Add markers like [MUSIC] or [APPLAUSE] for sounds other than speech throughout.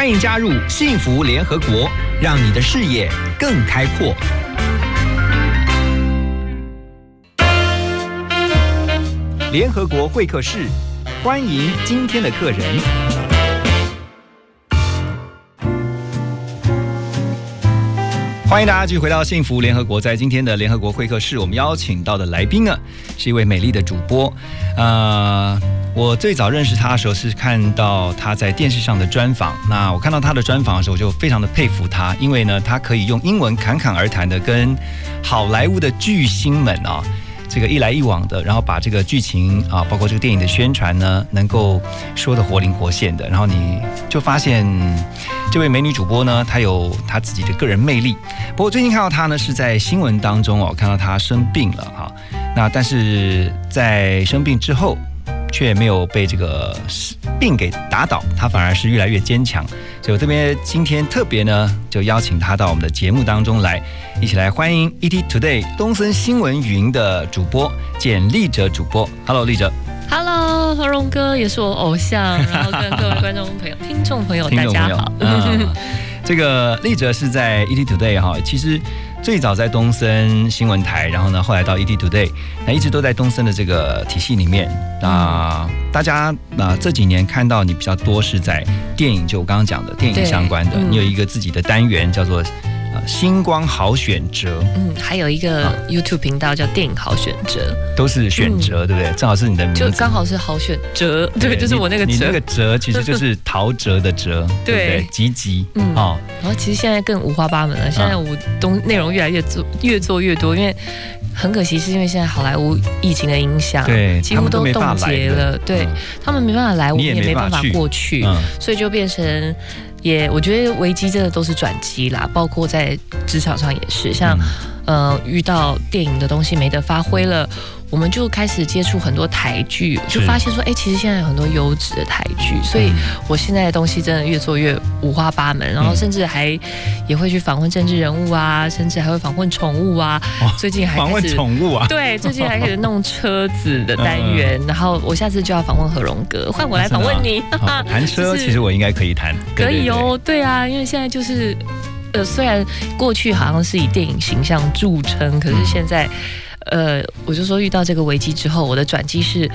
欢迎加入幸福联合国，让你的视野更开阔。联合国会客室，欢迎今天的客人。欢迎大家继续回到幸福联合国。在今天的联合国会客室，我们邀请到的来宾呢，是一位美丽的主播。呃，我最早认识他的时候是看到他在电视上的专访。那我看到他的专访的时候，我就非常的佩服他，因为呢，他可以用英文侃侃而谈的跟好莱坞的巨星们啊。这个一来一往的，然后把这个剧情啊，包括这个电影的宣传呢，能够说的活灵活现的，然后你就发现这位美女主播呢，她有她自己的个人魅力。不过最近看到她呢，是在新闻当中哦，看到她生病了哈。那但是在生病之后，却没有被这个病给打倒，他反而是越来越坚强。所以我这边今天特别呢，就邀请他到我们的节目当中来，一起来欢迎 ET Today 东森新闻云的主播简立哲主播。Hello，立哲。Hello，何荣哥也是我偶像，然后跟各位观众朋友、[LAUGHS] 听众朋友大家好。嗯，这个立哲是在 ET Today 哈，其实最早在东森新闻台，然后呢，后来到 ED Today，那一直都在东森的这个体系里面。那大家那这几年看到你比较多是在电影，就我刚刚讲的电影相关的，嗯你有一个自己的单元叫做呃星光好选择，嗯，还有一个 YouTube 频道叫电影好选择，都是选择，对不对？正好是你的名字，就刚好是好选择，对，就是我那个哲你你那个。折 [LAUGHS] 其实就是陶喆的折，对。不对？对？吉吉，嗯。哦，然后其实现在更五花八门了，现在我东内容越来越做越做越多，因为很可惜是因为现在好莱坞疫情的影响，对几乎都冻结了，对嗯。他们没办法来，我们也也没办法过去，嗯。所以就变成也，我觉得危机真的都是转机啦，包括在职场上也是，像、嗯呃遇到电影的东西没得发挥了。我们就开始接触很多台剧，就发现说，哎、其实现在有很多优质的台剧，所以嗯我现在的东西真的越做越五花八门，然后甚至还也会去访问政治人物啊，甚至还会访问宠物啊。哇最近还访问宠物啊，对，最近还开始弄车子的单元，然后我下次就要访问何荣哥，换我来访问你。好 [LAUGHS] 谈车其实我应该可以谈，可以。哦，对啊，因为现在就是，呃，虽然过去好像是以电影形象著称，可是现在，呃，我就说遇到这个危机之后，我的转机是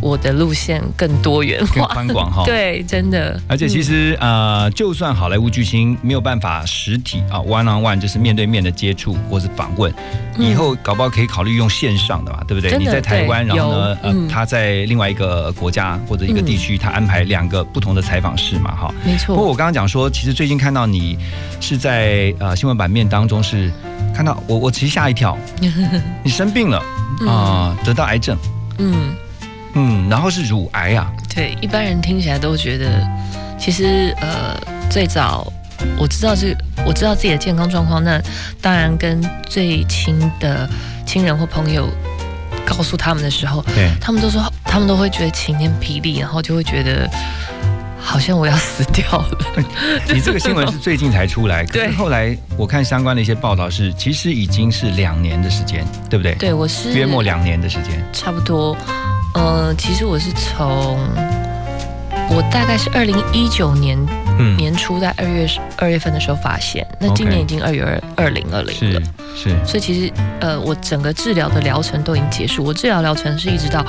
我的路线更多元化更，宽广哈。[LAUGHS] 对，真的，而且其实呃，就算好莱坞巨星没有办法实体啊 one on one 就是面对面的接触或是访问，以后搞不好可以考虑用线上的嘛，对不对？你在台湾，然后呢，嗯，他在另外一个国家或者一个地区，他安排两个不同的采访室嘛，哈。没错，不过我刚刚讲说，其实最近看到你是在呃新闻版面当中是看到我，我其实吓一跳，[LAUGHS] 你生病了啊、得到癌症，嗯，嗯，然后是乳癌啊，对，一般人听起来都觉得，其实呃，最早我知道这，我知道自己的健康状况，那当然跟最亲的亲人或朋友告诉他们的时候，对，他们都说，他们都会觉得晴天霹雳，然后就会觉得好像我要死掉了。[LAUGHS] 你这个新闻是最近才出来，可是对后来我看相关的一些报道是，其实已经是两年的时间，对不对？，对，我是约莫两年的时间。差不多，呃，其实我是从我大概是二零一九年嗯，年初在二月二月份的时候发现，那今年已经二月二二零二零是了。是，所以其实呃，我整个治疗的疗程都已经结束，我治疗疗程是一直到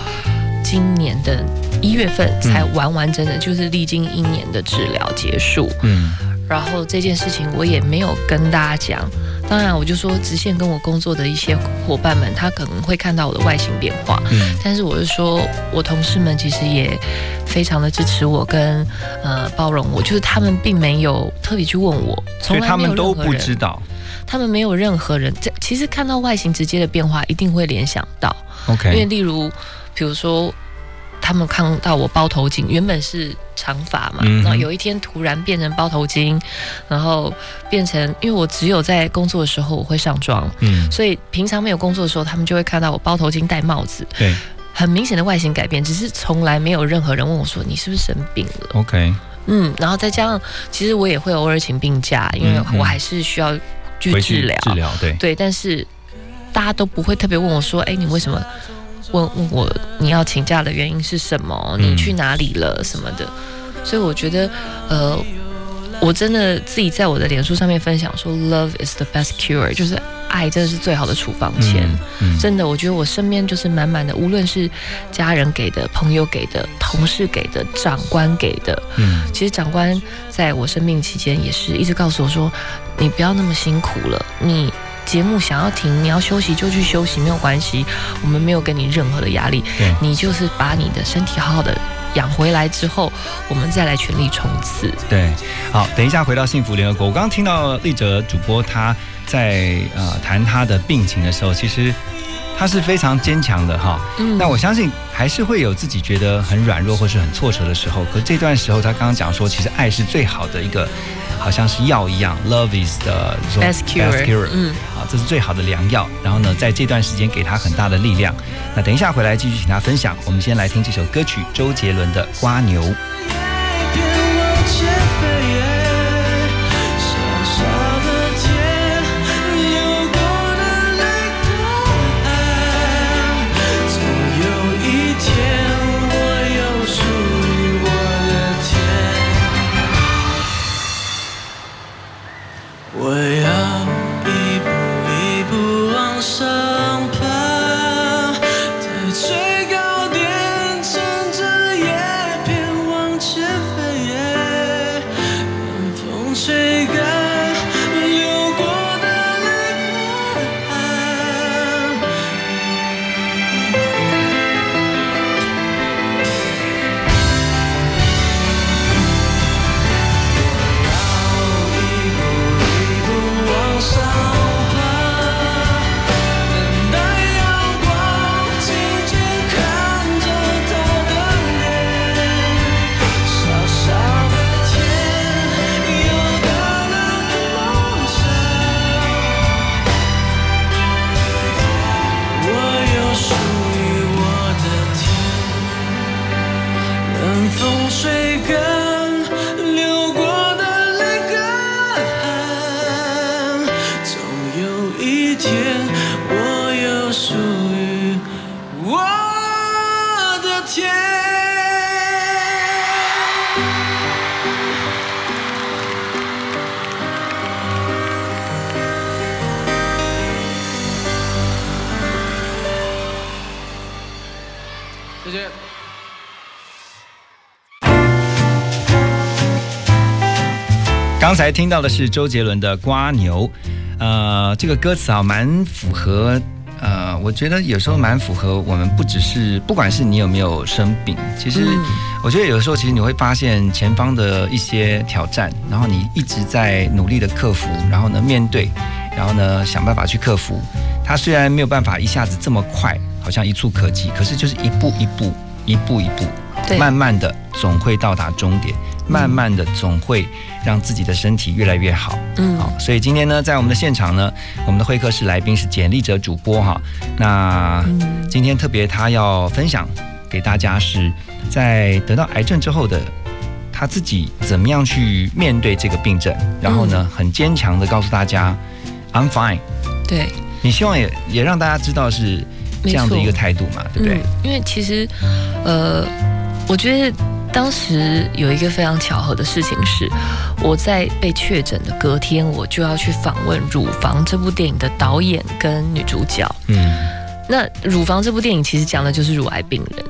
今年的一月份才完完整整，就是历经一年的治疗结束。嗯。然后这件事情我也没有跟大家讲，当然我就说直线跟我工作的一些伙伴们，他可能会看到我的外形变化，嗯。但是我是说我同事们其实也非常的支持我跟呃包容我，就是他们并没有特别去问我，所以从来没有他们都任何人。不知道。他们没有任何人，这其实看到外形直接的变化，一定会联想到，因为例如，比如说，他们看到我包头巾，原本是长发嘛，嗯然后有一天突然变成包头巾，然后变成，因为我只有在工作的时候我会上妆，嗯，所以平常没有工作的时候，他们就会看到我包头巾、戴帽子，对。很明显的外形改变，只是从来没有任何人问我说你是不是生病了。，OK，嗯，然后再加上，其实我也会偶尔请病假，因为我还是需要去治疗。治疗，对，对，但是大家都不会特别问我说，哎，你为什么问问我你要请假的原因是什么？你去哪里了什么的？所以我觉得，呃，我真的自己在我的脸书上面分享说，Love is the best cure，就是爱真的是最好的处方签。真的，我觉得我身边就是满满的，无论是家人给的、朋友给的、同事给的、长官给的。嗯，其实长官在我生病期间也是一直告诉我说，你不要那么辛苦了，你节目想要停，你要休息就去休息，没有关系，我们没有给你任何的压力。对，你就是把你的身体好好的。养回来之后，我们再来全力冲刺。对，好，等一下回到幸福联合国。我刚刚听到丽哲主播他在呃谈他的病情的时候，其实他是非常坚强的哈。嗯。那我相信还是会有自己觉得很软弱或是很挫折的时候。可这段时候，他刚刚讲说，其实爱是最好的一个。好像是药一样，Love is the best cure。嗯，好，这是最好的良药。然后呢，在这段时间给他很大的力量。那等一下回来继续请他分享。我们先来听这首歌曲，周杰伦的《瓜牛》。才听到的是周杰伦的《瓜牛》，呃，这个歌词啊，蛮符合，呃，我觉得有时候蛮符合我们，不只是不管是你有没有生病，其实我觉得有的时候，其实你会发现前方的一些挑战，然后你一直在努力的克服，然后呢面对，然后呢想办法去克服。它虽然没有办法一下子这么快，好像一触可及，可是就是一步一步，一步一步，慢慢的总会到达终点。慢慢的，总会让自己的身体越来越好。嗯，好，所以今天呢，在我们的现场呢，我们的会客室来宾是简历者主播哈。那今天特别他要分享给大家，是在得到癌症之后的他自己怎么样去面对这个病症，然后呢，很坚强的告诉大家，I'm fine。对，你希望也也让大家知道是这样的一个态度嘛，对不对？因为其实，呃，我觉得。当时有一个非常巧合的事情是，我在被确诊的隔天，我就要去访问《乳房》这部电影的导演跟女主角。嗯，那《乳房》这部电影其实讲的就是乳癌病人。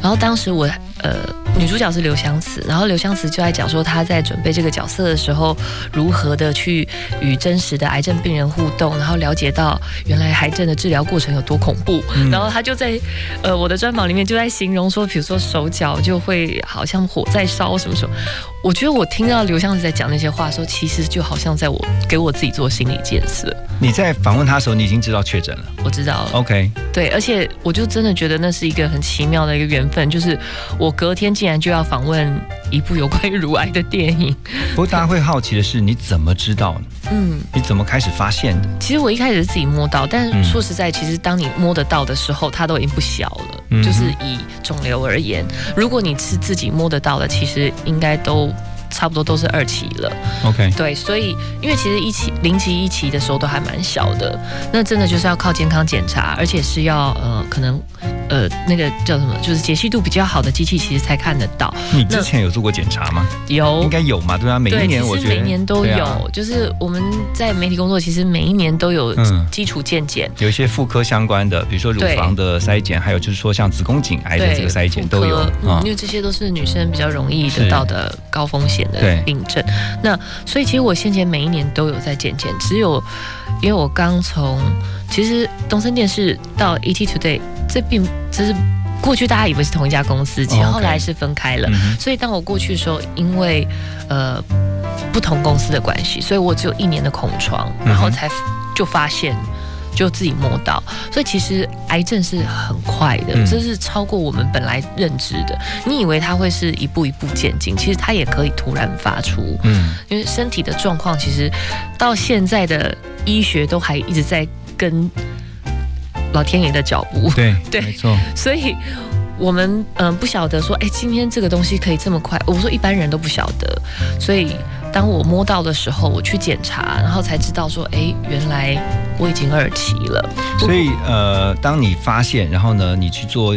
然后当时我呃，女主角是刘湘慈，然后刘湘慈就在讲说她在准备这个角色的时候，如何的去与真实的癌症病人互动，然后了解到原来癌症的治疗过程有多恐怖。然后她就在呃我的专访里面就在形容说，比如说手脚就会好像火在烧什么什么。我觉得我听到刘湘慈在讲那些话的时候，其实就好像在我给我自己做心理建设。你在访问他的时候，你已经知道确诊了。我知道了。OK。对，而且我就真的觉得那是一个很奇妙的一个缘分，就是我隔天竟然就要访问一部有关于乳癌的电影。不过大家会好奇的是，你怎么知道呢？嗯，你怎么开始发现的？其实我一开始是自己摸到，但是说实在，其实当你摸得到的时候，它都已经不小了。就是以肿瘤而言，如果你是自己摸得到的，其实应该都。差不多都是二期了。OK，对，所以因为其实一期、零期、一期的时候都还蛮小的，那真的就是要靠健康检查，而且是要呃可能呃那个叫什么，就是解析度比较好的机器，其实才看得到。你之前有做过检查吗？有应该有嘛，对啊，每一，年我觉得其实每年都有，啊就是我们在媒体工作，其实每一年都有嗯基础健检。有一些妇科相关的，比如说乳房的筛检，还有就是说像子宫颈癌的这个筛检都有嗯啊因。为这些都是女生比较容易得到的高风险的对病症。那所以其实我先前每一年都有在健检，只有因为我刚从其实东森电视到 ET Today，这并这是过去大家以为是同一家公司，其实后来是分开了。所以当我过去的时候，因为呃不同公司的关系，所以我只有一年的空窗，然后才就发现。就自己摸到，所以其实癌症是很快的，嗯。这是超过我们本来认知的。你以为它会是一步一步渐进，其实它也可以突然发出，嗯，因为身体的状况其实到现在的医学都还一直在跟老天爷的脚步，对 [LAUGHS] 对没错，所以我们嗯、呃不晓得说，哎，今天这个东西可以这么快。我说一般人都不晓得，所以当我摸到的时候，我去检查，然后才知道说，哎，原来我已经二期了。所以呃，当你发现，然后呢，你去做，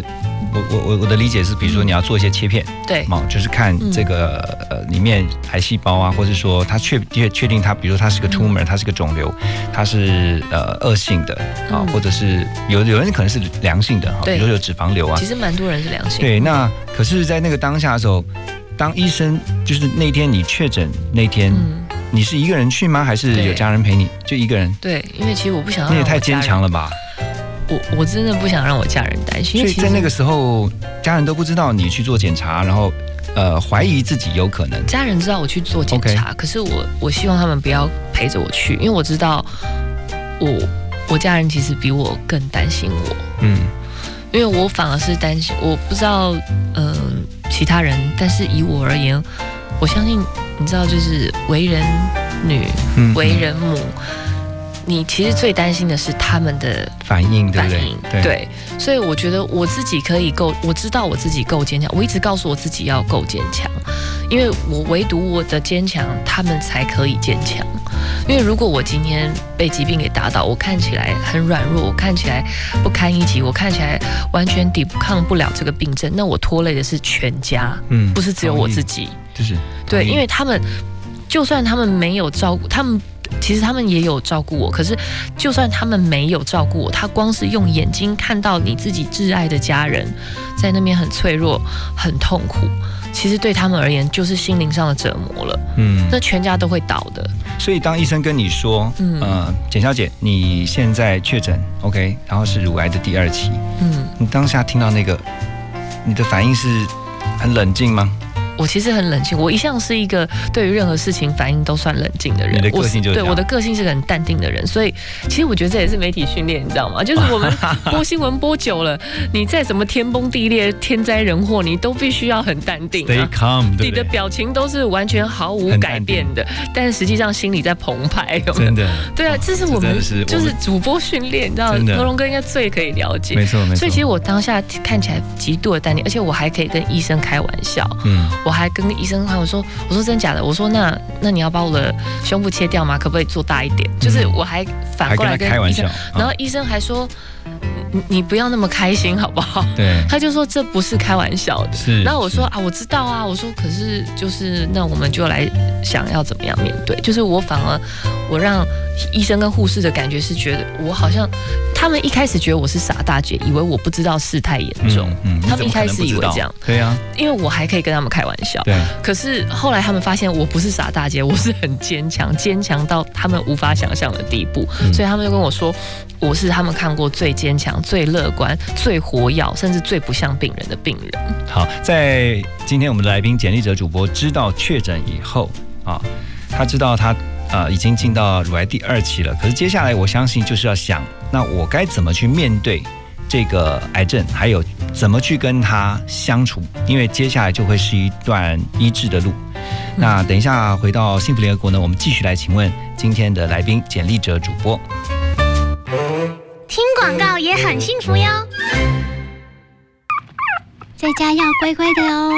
我我我我的理解是，比如说你要做一些切片，对嘛，就是看嗯这个、呃里面癌细胞啊，或者说它确确确定它，比如说它是个 tumor，、它是个肿瘤，它是呃恶性的啊，嗯或者是有有人可能是良性的哈，比如说有脂肪瘤啊其，实蛮多人是良性。对，那可是，在那个当下的时候，当医生就是那天你确诊那天，嗯，你是一个人去吗？还是有家人陪你？就一个人？对，因为其实我不想让你也太坚强了吧！我我真的不想让我家人担心，因所以在那个时候，家人都不知道你去做检查，然后呃怀疑自己有可能。家人知道我去做检查可是我我希望他们不要陪着我去，因为我知道我我家人其实比我更担心我。嗯，因为我反而是担心，我不知道，嗯、其他人，但是以我而言，我相信，你知道，就是为人女、嗯为人母，你其实最担心的是他们的反应反应，？对，所以我觉得我自己可以够，我知道我自己够坚强，我一直告诉我自己要够坚强，因为我唯独我的坚强，他们才可以坚强。因为如果我今天被疾病给打倒，我看起来很软弱，我看起来不堪一击，我看起来完全抵抗不了这个病症，那我拖累的是全家，嗯不是只有我自己，就是对，因为他们就算他们没有照顾他们。其实他们也有照顾我，可是就算他们没有照顾我，他光是用眼睛看到你自己挚爱的家人在那边很脆弱、很痛苦，其实对他们而言就是心灵上的折磨了。嗯，那全家都会倒的。所以当医生跟你说，嗯呃，简小姐，你现在确诊，OK，然后是乳癌的第二期，嗯，你当下听到那个，你的反应是很冷静吗？我其实很冷静，我一向是一个对于任何事情反应都算冷静的人。你的个我对性就是这样我的个性是个很淡定的人，所以其实我觉得这也是媒体训练，你知道吗？[LAUGHS] 就是我们播新闻播久了，你再怎么天崩地裂、天灾人祸，你都必须要很淡定、Stay 啊。calm，对对？你的表情都是完全毫无改变的，但是实际上心里在澎湃，有没有真？的，对啊，这是我们就是主播训练，你知道，何龙哥应该最可以了解。没错没错。所以其实我当下看起来极度的淡定，而且我还可以跟医生开玩笑。嗯，我还跟医生看我说，我说真假的，我说那那你要把我的胸部切掉吗？可不可以做大一点？就是我还反过来跟他开玩笑医生，，然后啊医生还说，你你不要那么开心好不好？对，[LAUGHS] 他就说这不是开玩笑的。是。然后我说啊，我知道啊，我说可是就是那我们就来想要怎么样面对，就是我反而我让医生跟护士的感觉是觉得我好像他们一开始觉得我是傻大姐，以为我不知道事态严重，嗯，他们一开始以为这样，对啊，因为我还可以跟他们开玩笑。对，可是后来他们发现我不是傻大姐，我是很坚强，坚强到他们无法想象的地步，嗯所以他们就跟我说，我是他们看过最坚强、最乐观、最活跃，甚至最不像病人的病人。好，在今天我们的来宾简历者主播知道确诊以后啊，他知道他呃已经进到乳癌第二期了，可是接下来我相信就是要想，那我该怎么去面对这个癌症，还有怎么去跟他相处，因为接下来就会是一段医治的路。那等一下回到幸福联合国呢，我们继续来请问今天的来宾简历者主播。很幸福哟。在家要乖乖的哦。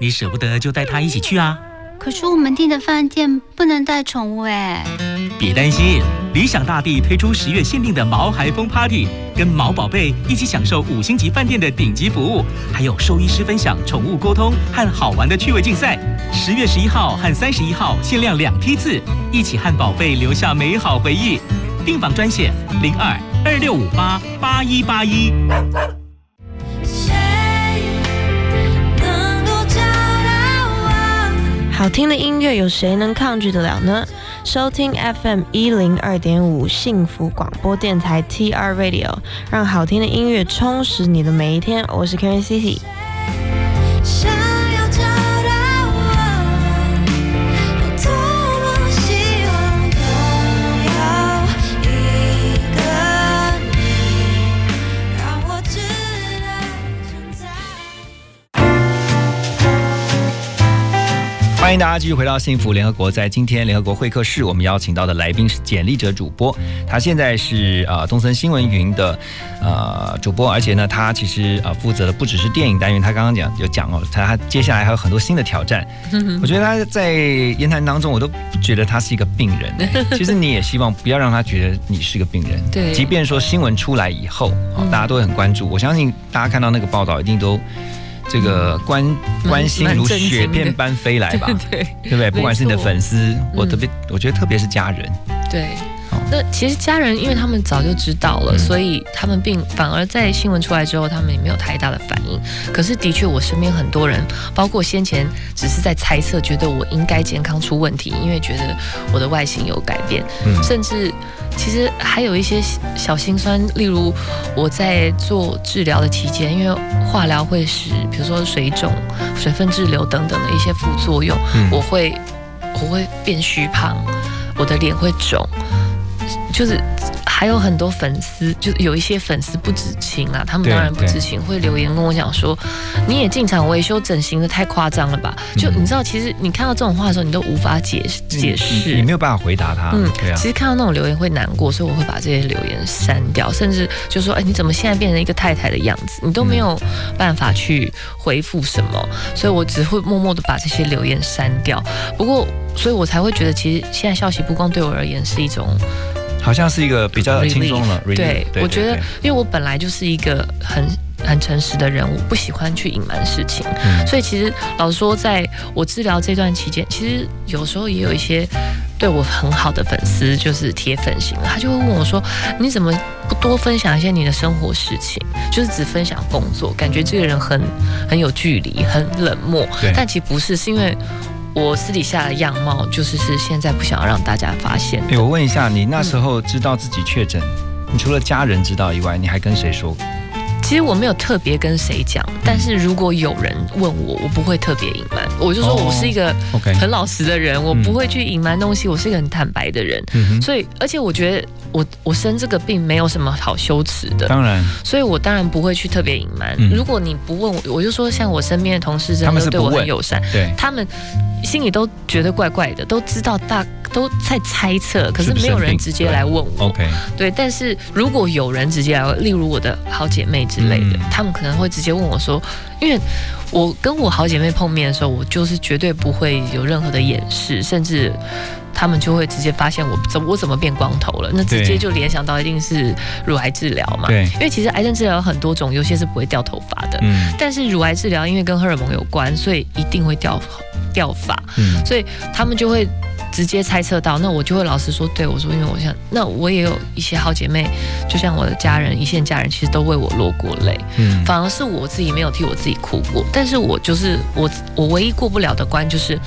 你舍不得就带它一起去啊。可是我们订的饭店不能带宠物哎。别担心，理想大地推出十月限定的毛孩风 Party，跟毛宝贝一起享受五星级饭店的顶级服务，还有兽医师分享宠物沟通和好玩的趣味竞赛。十月十一号和三十一号限量两批次，一起和宝贝留下美好回忆。订房专线零二二六五八八一八一。好听的音乐，有谁能抗拒得了呢？收听 FM 一零二点五幸福广播电台 TR Radio，让好听的音乐充实你的每一天。我是 Karen City。欢迎大家继续回到幸福联合国。在今天联合国会客室，我们邀请到的来宾是简历者主播，他现在是呃东森新闻云的呃主播，而且呢，他其实呃负责的不只是电影单元，他刚刚讲有讲哦，他他接下来还有很多新的挑战。[LAUGHS] 我觉得他在言谈当中，我都不觉得他是一个病人。[LAUGHS] 其实你也希望不要让他觉得你是个病人。对，即便说新闻出来以后，大家都会很关注。我相信大家看到那个报道，一定都。这个关关心如雪片般飞来吧，对对不对？不管是你的粉丝，我特别，我觉得特别是家人，对。那其实家人，因为他们早就知道了，所以他们并反而在新闻出来之后，他们也没有太大的反应。可是的确，我身边很多人，包括先前只是在猜测，觉得我应该健康出问题，因为觉得我的外形有改变，甚至其实还有一些小心酸，例如我在做治疗的期间，因为化疗会使，比如说水肿、水分滞留等等的一些副作用，我会我会变虚胖，我的脸会肿。就是还有很多粉丝，就是有一些粉丝不知情啊，他们当然不知情，会留言跟我讲说，你也进场维修整形的太夸张了吧？就你知道，其实你看到这种话的时候，你都无法解解释，你没有办法回答他。嗯，对啊。其实看到那种留言会难过，所以我会把这些留言删掉，甚至就说，哎，你怎么现在变成一个太太的样子？你都没有办法去回复什么，所以我只会默默的把这些留言删掉。不过，所以我才会觉得，其实现在消息不光对我而言是一种。好像是一个比较轻松了。对，我觉得，因为我本来就是一个很很诚实的人，我不喜欢去隐瞒事情，所以其实老实说，在我治疗这段期间，其实有时候也有一些对我很好的粉丝，就是铁粉型，他就会问我说：“你怎么不多分享一些你的生活事情？就是只分享工作，感觉这个人很很有距离，很冷漠。”但其实不是，是因为。我私底下的样貌就是是现在不想要让大家发现。哎，我问一下，你那时候知道自己确诊，你除了家人知道以外，你还跟谁说？其实我没有特别跟谁讲，但是如果有人问我，我不会特别隐瞒。我就说我是一个很老实的人，我不会去隐瞒东西，我是一个很坦白的人。所以，而且我觉得我我生这个病没有什么好羞耻的。当然，所以我当然不会去特别隐瞒。如果你不问我，我就说像我身边的同事，真的对我很友善，对他们心里都觉得怪怪的，都知道大都在猜测，可是没有人直接来问我。OK，对。但是如果有人直接来，例如我的好姐妹。之类的，他们可能会直接问我说：“因为我跟我好姐妹碰面的时候，我就是绝对不会有任何的掩饰，甚至他们就会直接发现我怎我怎么变光头了，那直接就联想到一定是乳癌治疗嘛。对，因为其实癌症治疗有很多种，有些是不会掉头发的，嗯，但是乳癌治疗因为跟荷尔蒙有关，所以一定会掉掉法，嗯，所以他们就会。”直接猜测到，那我就会老实说，对我说，因为我想，那我也有一些好姐妹，就像我的家人，一线家人，其实都为我落过泪，嗯，反而是我自己没有替我自己哭过。但是我就是我，我唯一过不了的关就是，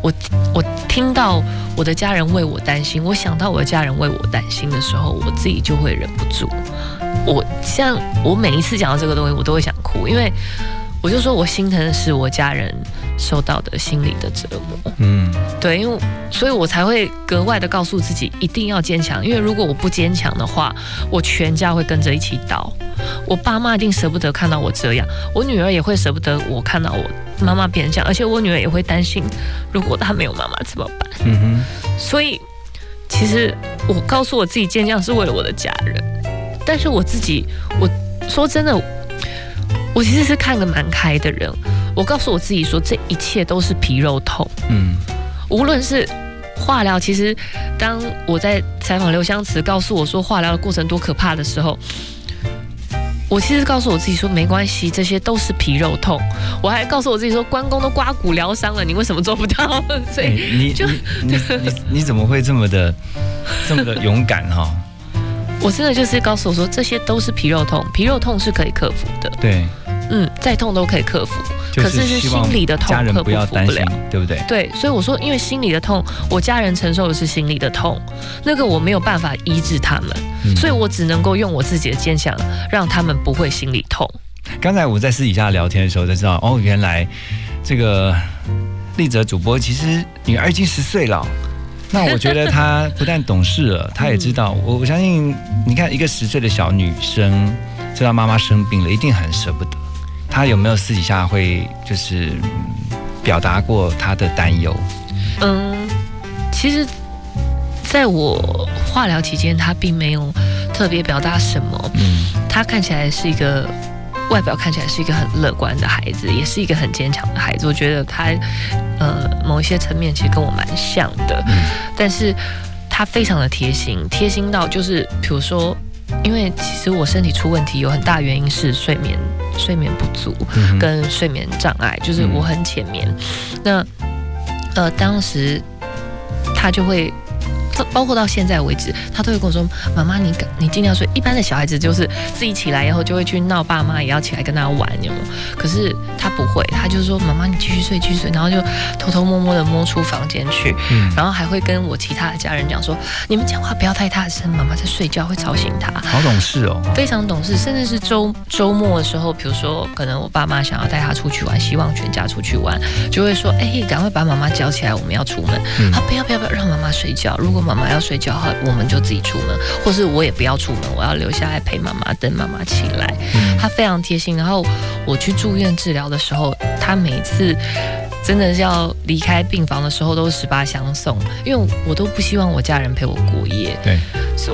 我我听到我的家人为我担心，我想到我的家人为我担心的时候，我自己就会忍不住。我像我每一次讲到这个东西，我都会想哭，因为。我就说，我心疼的是我家人受到的心理的折磨。嗯，对，因为所以我才会格外的告诉自己一定要坚强，因为如果我不坚强的话，我全家会跟着一起倒。我爸妈一定舍不得看到我这样，我女儿也会舍不得我看到我妈妈变成这样，而且我女儿也会担心，如果她没有妈妈怎么办？嗯哼。所以其实我告诉我自己坚强是为了我的家人，但是我自己，我说真的。我其实是看个蛮开的人，我告诉我自己说，这一切都是皮肉痛。嗯，无论是化疗，其实当我在采访刘湘慈告诉我说化疗的过程多可怕的时候，我其实告诉我自己说没关系，这些都是皮肉痛。我还告诉我自己说，关公都刮骨疗伤了，你为什么做不到？[LAUGHS] 所哎以你就你你你你怎么会这么的这么的勇敢哈？我真的就是告诉我说，这些都是皮肉痛，皮肉痛是可以克服的。对，嗯，再痛都可以克服，就可是是心理的痛家人克不要担心服不了。，对不对？对，所以我说，因为心理的痛，我家人承受的是心理的痛，那个我没有办法医治他们，嗯所以我只能够用我自己的坚强，让他们不会心里痛。刚才我在私底下聊天的时候才知道，哦，原来这个丽泽主播其实女儿已经十岁了。那我觉得她不但懂事了，她也知道。我我相信，你看一个十岁的小女生知道妈妈生病了，一定很舍不得。她有没有私底下会就是嗯表达过他的担忧？嗯，其实在我化疗期间，他并没有特别表达什么，嗯他看起来是一个。外表看起来是一个很乐观的孩子，也是一个很坚强的孩子。我觉得他，呃，某一些层面其实跟我蛮像的。嗯但是他非常的贴心，贴心到就是，比如说，因为其实我身体出问题有很大原因是睡眠睡眠不足跟睡眠障碍，就是我很浅眠。那呃，当时他就会。包括到现在为止，他都会跟我说：“妈妈，你赶你尽量睡。”一般的小孩子就是自己起来以后就会去闹爸妈，也要起来跟他玩，有没有？可是他不会，他就说：“妈妈，你继续睡，继续睡。”然后就偷偷摸摸的摸出房间去，嗯然后还会跟我其他的家人讲说：“你们讲话不要太大声，妈妈在睡觉会吵醒他。”好懂事哦。非常懂事，甚至是周周末的时候，比如说可能我爸妈想要带他出去玩，希望全家出去玩，就会说：“哎、赶快把妈妈叫起来，我们要出门。嗯他不要不要不要让妈妈睡觉，如果妈妈要睡觉好，我们就自己出门，或是我也不要出门，我要留下来陪妈妈，等妈妈起来。嗯他非常贴心。然后我去住院治疗的时候，他每次真的是要离开病房的时候，都是十八相送，因为我都不希望我家人陪我过夜。对，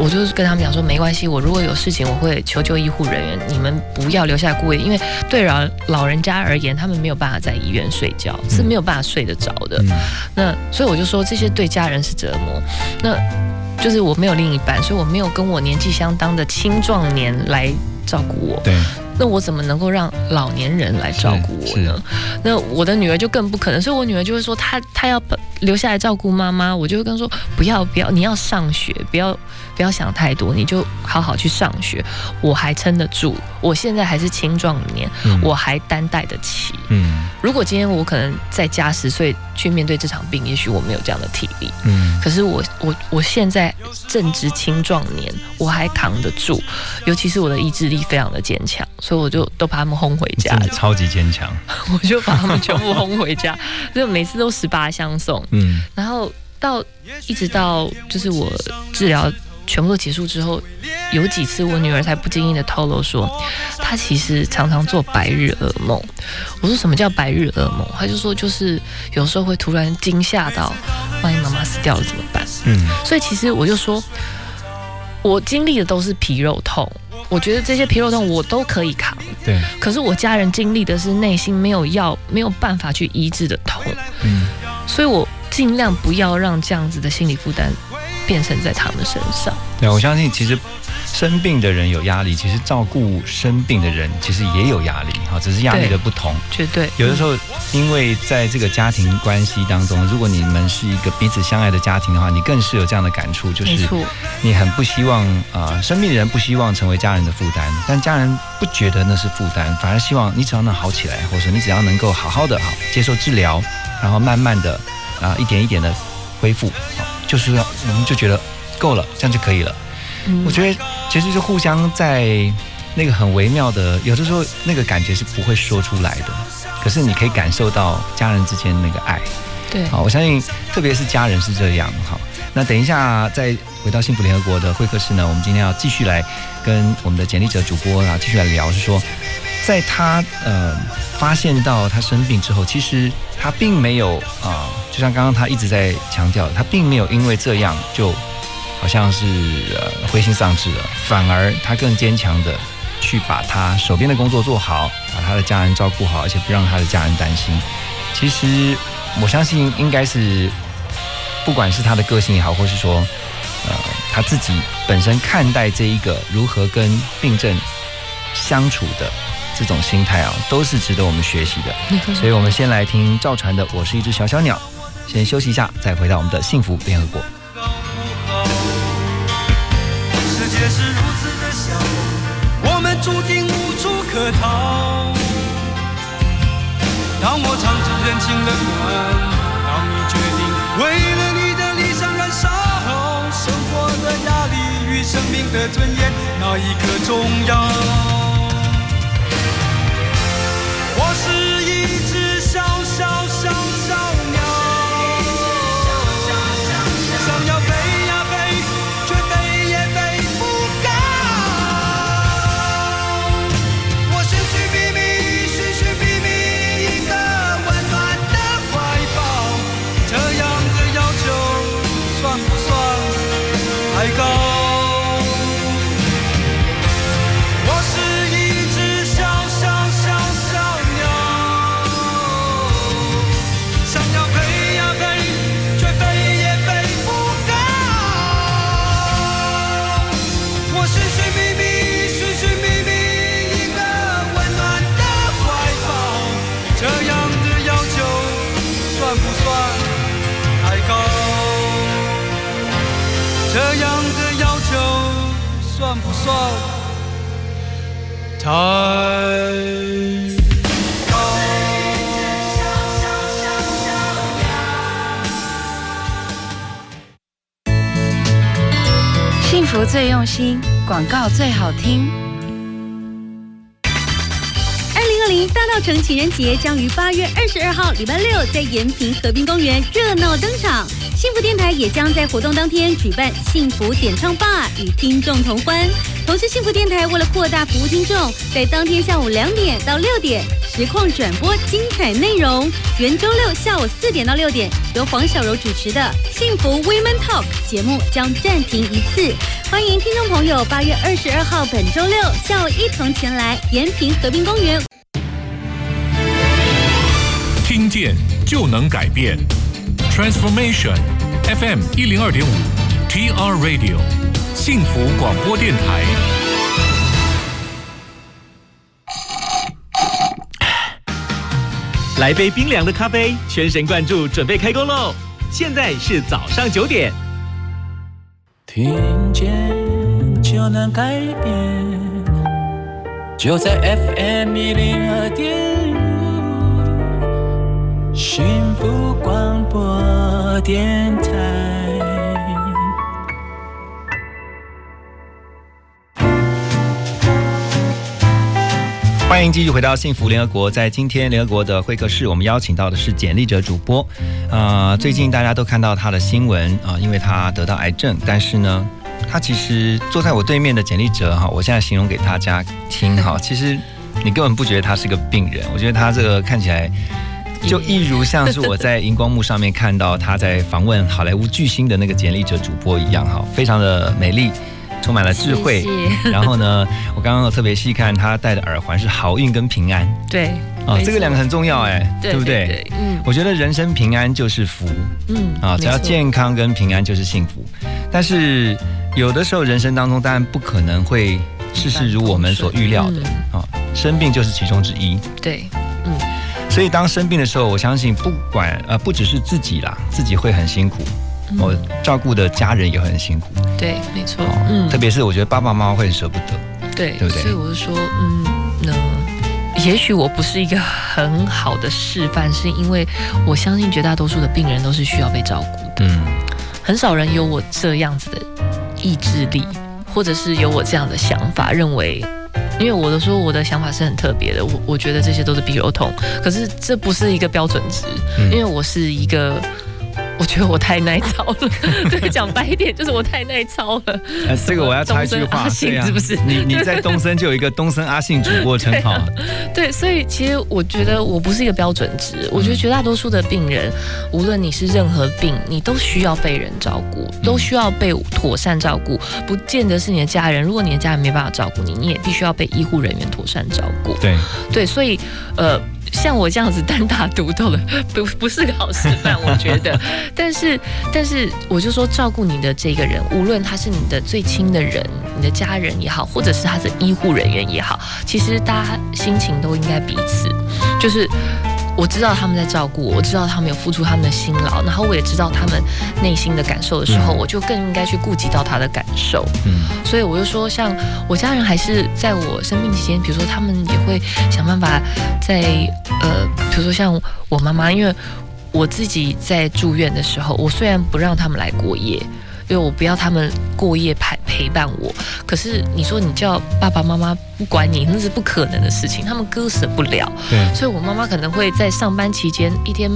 我就是跟他们讲说，没关系，我如果有事情，我会求救医护人员，你们不要留下来过夜，因为对老老人家而言，他们没有办法在医院睡觉，是没有办法睡得着的。嗯那所以我就说，这些对家人是折磨。那就是我没有另一半，所以我没有跟我年纪相当的青壮年来照顾我。对，那我怎么能够让老年人来照顾我呢？那我的女儿就更不可能，所以我女儿就会说，她她要留下来照顾妈妈，我就会跟她说，不要不要，你要上学，不要不要想太多，你就好好去上学。我还撑得住，我现在还是青壮年，嗯我还担待得起。嗯如果今天我可能再加十岁去面对这场病，也许我没有这样的体力。嗯可是我我我现在正值青壮年，我还扛得住，尤其是我的意志力非常的坚强，所以我就都把他们轰回家超级坚强。[LAUGHS] 我就把他们全部轰回家，[LAUGHS] 就每次都十八相送，嗯然后到一直到就是我治疗全部都结束之后，有几次我女儿才不经意的透露说，她其实常常做白日噩梦。我说什么叫白日噩梦？她就说就是有时候会突然惊吓到，万一妈妈死掉了怎么办？嗯所以其实我就说，我经历的都是皮肉痛，我觉得这些皮肉痛我都可以扛。对，可是我家人经历的是内心没有药、没有办法去医治的痛，嗯所以我尽量不要让这样子的心理负担变成在他们身上。对，我相信其实生病的人有压力，其实照顾生病的人其实也有压力，哈，只是压力的不同。绝对有的时候，因为在这个家庭关系当中，如果你们是一个彼此相爱的家庭的话，你更是有这样的感触，就是，你很不希望啊、呃生病的人不希望成为家人的负担，但家人不觉得那是负担，反而希望你只要能好起来，或者说你只要能够好好的好接受治疗，然后慢慢的啊、一点一点的恢复，好，就是要我们就觉得够了，这样就可以了。嗯我觉得其实是互相在那个很微妙的，有的时候那个感觉是不会说出来的，可是你可以感受到家人之间那个爱。对，好，我相信特别是家人是这样。好，那等一下再回到幸福联合国的会客室呢，我们今天要继续来跟我们的简历者主播啊继续来聊，是说在他呃发现到他生病之后，其实他并没有啊、就像刚刚他一直在强调，他并没有因为这样就好像是呃灰心丧志了，反而他更坚强的去把他手边的工作做好，把他的家人照顾好，而且不让他的家人担心。其实我相信，应该是不管是他的个性也好，或是说呃他自己本身看待这一个如何跟病症相处的这种心态啊，都是值得我们学习的。所以，我们先来听赵传的《我是一只小小鸟》，先休息一下，再回到我们的幸福联合国。世界是如此的小，我们注定无处可逃。当我尝尽人情冷暖，当你决定为了你的理想燃烧，生活的压力与生命的尊严，哪一个重要？算太？幸福最用心，广告最好听。二零二零大稻城情人节将于八月二十二号礼拜六在延平河滨公园热闹登场。幸福电台也将在活动当天举办幸福点唱吧，与听众同欢。同时，幸福电台为了扩大服务听众，在当天下午两点到六点实况转播精彩内容。原周六下午四点到六点，由黄小柔主持的《幸福 Women Talk》节目将暂停一次。欢迎听众朋友八月二十二号本周六下午一同前来延平和平公园听见就能改变，Transformation FM 一零二点五，TR Radio 幸福广播电台。来杯冰凉的咖啡，全神贯注，准备开工喽！现在是早上九点。听见就能改变，就在 FM 一零二点五，幸福广播电台。欢迎继续回到幸福联合国。在今天联合国的会客室，我们邀请到的是简历者主播。呃，最近大家都看到他的新闻啊、因为他得到癌症，但是呢，他其实坐在我对面的简历者哈，我现在形容给大家听哈，[LAUGHS] 其实你根本不觉得他是个病人，我觉得他这个看起来。就一如像是我在荧光幕上面看到他在访问好莱坞巨星的那个简历者主播一样哈，非常的美丽，充满了智慧。[LAUGHS] 然后呢，我刚刚有特别细看他戴的耳环是好运跟平安。对，啊，这个两个很重要哎，对不对？对，嗯。我觉得人生平安就是福。嗯啊，只要健康跟平安就是幸福。但是有的时候人生当中当然不可能会事事如我们所预料的。嗯。啊，生病就是其中之一。对，嗯。所以当生病的时候，我相信不管呃不只是自己啦，自己会很辛苦，我、照顾的家人也会很辛苦。对，没错哦，，嗯，特别是我觉得爸爸妈妈会很舍不得。对，对不对所以我就说，嗯，那也许我不是一个很好的示范，是因为我相信绝大多数的病人都是需要被照顾的，嗯，很少人有我这样子的意志力，或者是有我这样的想法，认为。因为我的说我的想法是很特别的，我我觉得这些都是鼻肉痛，可是这不是一个标准值，嗯因为我是一个我觉得我太耐操了。[LAUGHS] 对，讲白一点，就是我太耐操了。呃，这个我要插一句话，信是不是你你在东森就有一个东森阿信主播称号，对，所以其实我觉得我不是一个标准值。我觉得绝大多数的病人，无论你是任何病，你都需要被人照顾，都需要被妥善照顾，不见得是你的家人。如果你的家人没办法照顾你，你也必须要被医护人员妥善照顾。对，对，所以呃，像我这样子单打独斗的，不不是个好示范，我觉得。但 [LAUGHS] 是但是，我就说照顾你的这个人，无论他是你的最亲的人，你的家人也好，或者是他的医护人员也好，其实大家心情都应该彼此，就是。我知道他们在照顾我，我知道他们有付出他们的辛劳，然后我也知道他们内心的感受的时候，我就更应该去顾及到他的感受。嗯，所以我就说，像我家人还是在我生病期间，比如说他们也会想办法在呃，比如说像我妈妈，因为我自己在住院的时候，我虽然不让他们来过夜。因为我不要他们过夜陪陪伴我，可是你说你叫爸爸妈妈不管你，那是不可能的事情，他们割舍不了。对，所以我妈妈可能会在上班期间一天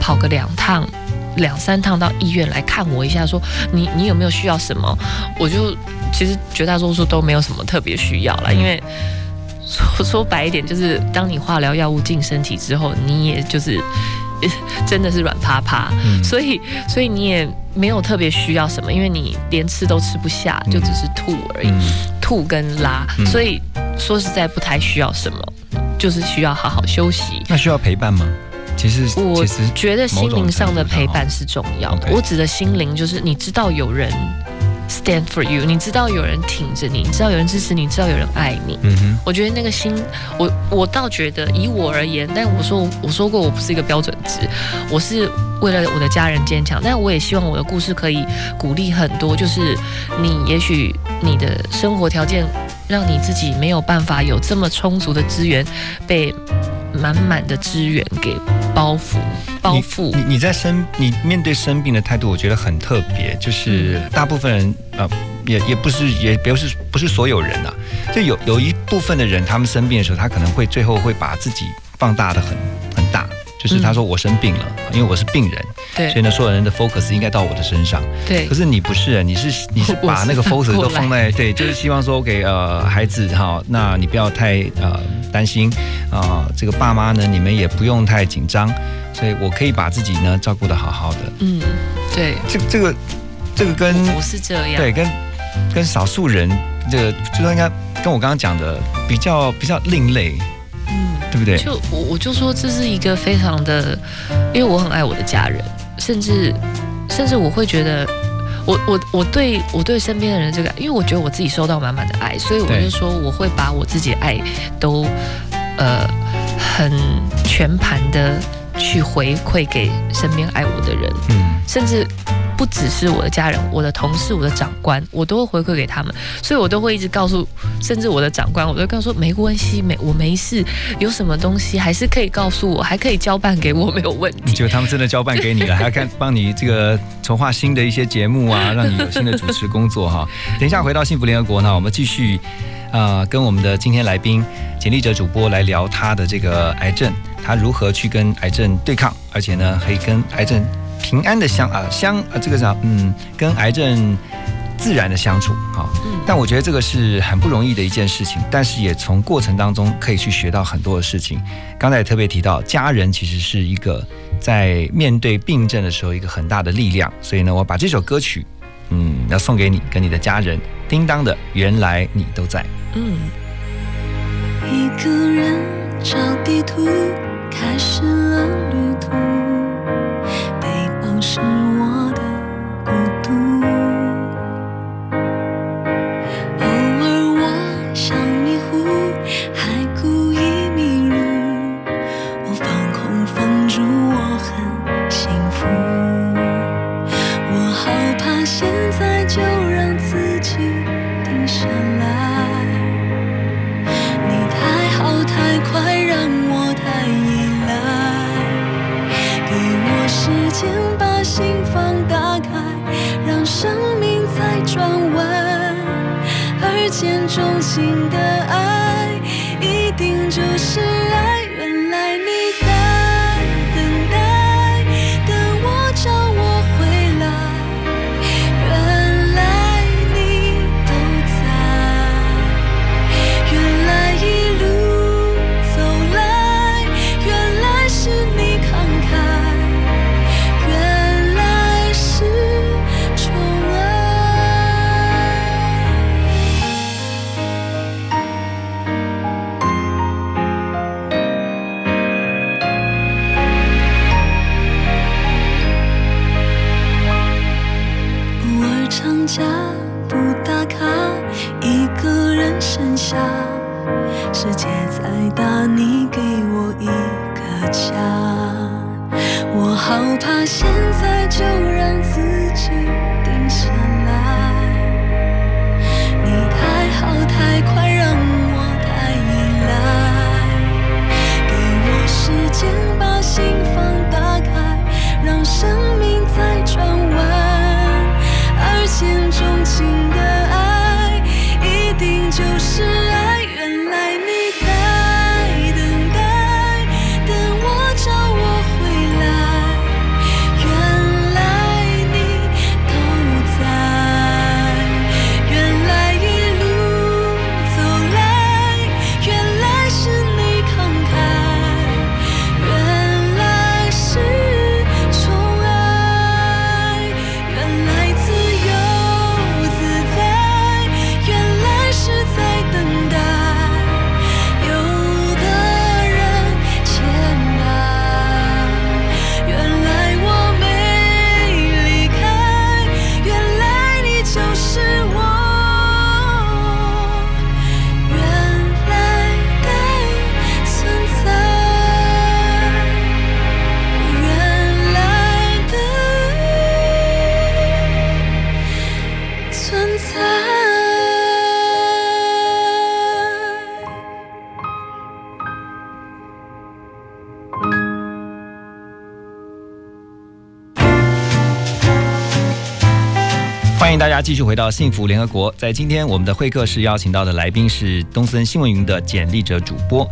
跑个两趟、两三趟到医院来看我一下，说你你有没有需要什么？我就其实绝大多数都没有什么特别需要了，因为说说白一点，就是当你化疗药物进身体之后，你也就是。真的是软趴趴，嗯所以所以你也没有特别需要什么，因为你连吃都吃不下，就只是吐而已，嗯吐跟拉，嗯所以说实在不太需要什么，就是需要好好休息。那需要陪伴吗？其实我觉得心灵上的陪伴是重要的。我指的心灵就是你知道有人 stand for you，你知道有人挺着你，你知道有人支持你，你知道有人爱你。嗯哼，我觉得那个心，我我倒觉得以我而言，但我说我说过我不是一个标准值，我是为了我的家人坚强，但我也希望我的故事可以鼓励很多，就是你也许你的生活条件让你自己没有办法有这么充足的资源被满满的资源给包袱包袱。你你在生你面对生病的态度，我觉得很特别，就是大部分人呃。也也不是，也不是不是所有人啊，就有有一部分的人，他们生病的时候，他可能会最后会把自己放大的很很大，就是他说我生病了，因为我是病人，对所以呢，所有人的 focus 应该到我的身上。对可，是你不是，你是你是把那个 focus 都放在对，就是希望说给呃孩子哈，那你不要太呃担心啊、这个爸妈呢，你们也不用太紧张，所以我可以把自己呢照顾的好好的。嗯，对，这这个这个跟我是这样。对跟跟少数人这个就说应该跟我刚刚讲的比较比较另类，嗯。对不对？就我我就说这是一个非常的，因为我很爱我的家人，甚至甚至我会觉得。我我我对我对身边的人这个，因为我觉得我自己收到满满的爱，所以我就说我会把我自己的爱都呃很全盘的去回馈给身边爱我的人，嗯，甚至不只是我的家人、我的同事、我的长官，我都会回馈给他们，所以我都会一直告诉，甚至我的长官，我都会跟他说没关系，没我没事，有什么东西还是可以告诉我，还可以交办给我，没有问题。结果他们真的交办给你了，还要看帮你这个筹划新的一些节目啊，让你有新的主持工作哈。[LAUGHS] 等一下回到幸福联合国呢，我们继续呃跟我们的今天来宾简历者主播来聊他的这个癌症，他如何去跟癌症对抗，而且呢可以跟癌症平安的相啊相啊这个叫嗯跟癌症自然的相处哈。嗯但我觉得这个是很不容易的一件事情，但是也从过程当中可以去学到很多的事情。刚才也特别提到，家人其实是一个在面对病症的时候一个很大的力量，所以呢，我把这首歌曲，嗯，要送给你跟你的家人。叮当的《原来你都在》。嗯，一个人找地图，开始了是欢迎大家继续回到幸福联合国。在今天我们的会客室邀请到的来宾是东森新闻云的简历者主播。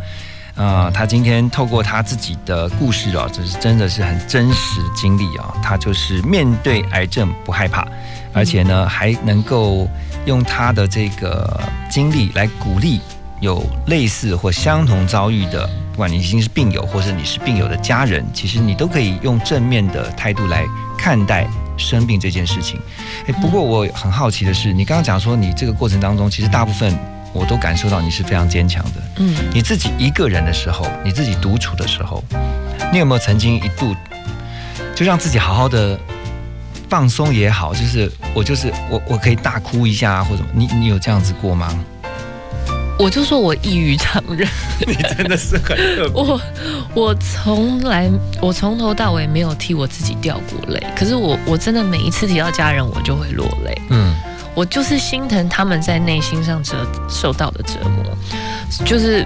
呃，他今天透过他自己的故事哦，这是真的是很真实经历啊、他就是面对癌症不害怕，而且呢还能够用他的这个经历来鼓励有类似或相同遭遇的，不管你已经是病友，或者你是病友的家人，其实你都可以用正面的态度来看待生病这件事情。诶，不过我很好奇的是，你刚刚讲说你这个过程当中，其实大部分我都感受到你是非常坚强的。嗯，你自己一个人的时候，你自己独处的时候，你有没有曾经一度就让自己好好的放松也好，就是我就是我我可以大哭一下啊，或者什么你你有这样子过吗？我就说我异于常人，[LAUGHS] 你真的是很特别。我我从来我从头到尾没有替我自己掉过泪，可是我我真的每一次提到家人，我就会落泪。嗯，我就是心疼他们在内心上折受到的折磨，就是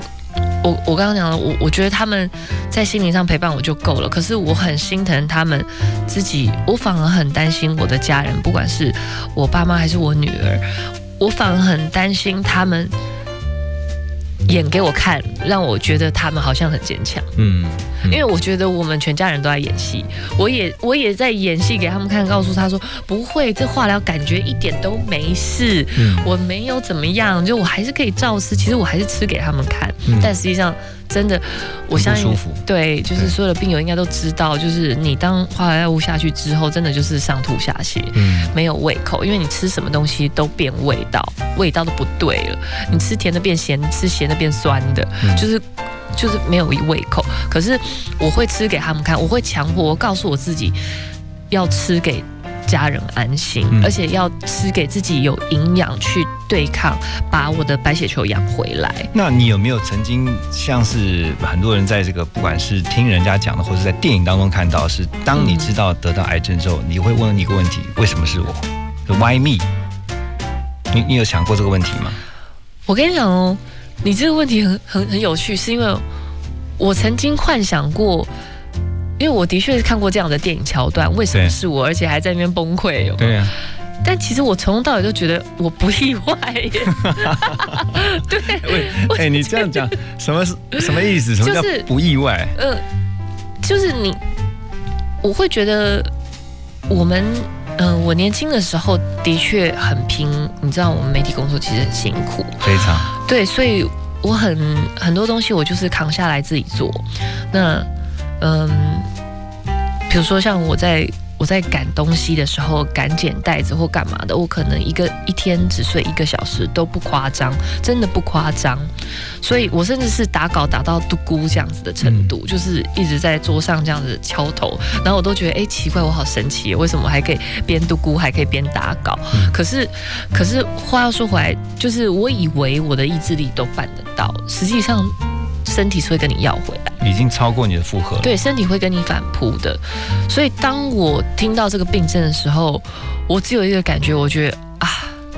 我我刚刚讲了，我我觉得他们在心灵上陪伴我就够了，可是我很心疼他们自己，我反而很担心我的家人，不管是我爸妈还是我女儿，我反而很担心他们。演给我看，让我觉得他们好像很坚强。嗯，因为我觉得我们全家人都在演戏，我也我也在演戏给他们看，告诉他说不会，这化疗感觉一点都没事，嗯。我没有怎么样，就我还是可以照吃，其实我还是吃给他们看，嗯。但实际上真的，我相信对，就是所有的病友应该都知道，就是你当化疗药物下去之后，真的就是上吐下泻，嗯没有胃口，因为你吃什么东西都变味道，味道都不对了。你吃甜的变咸，吃咸的变酸的，嗯就是就是没有胃口。可是我会吃给他们看，我会强迫我告诉我自己要吃给家人安心，嗯而且要吃给自己有营养去对抗，把我的白血球养回来。那你有没有曾经像是很多人在这个不管是听人家讲的，或是在电影当中看到，是当你知道得到癌症之后，你会问一个问题：为什么是我就？Why me？你你有想过这个问题吗？我跟你讲哦，你这个问题很很很有趣，是因为我曾经幻想过，因为我的确是看过这样的电影桥段，为什么是我，而且还在那边崩溃有有对啊，但其实我从头到尾都觉得我不意外耶。[LAUGHS] 对，我哎、你这样讲什么是什么意思？什么叫就是不意外？呃，就是你，我会觉得我们，嗯、我年轻的时候的确很拼，你知道，我们媒体工作其实很辛苦，非常对，所以我很很多东西我就是扛下来自己做。那嗯，比如说像我在我在赶东西的时候，赶剪袋子或干嘛的，我可能一个一天只睡一个小时都不夸张，真的不夸张。所以我甚至是打稿打到嘟咕这样子的程度，就是一直在桌上这样子敲头，然后我都觉得哎、奇怪，我好神奇，为什么还可以边嘟咕还可以边打稿？可是可是话要说回来，就是我以为我的意志力都办得到，实际上身体是会跟你要回来。已经超过你的负荷了。对，身体会跟你反扑的。所以当我听到这个病症的时候，我只有一个感觉，我觉得啊，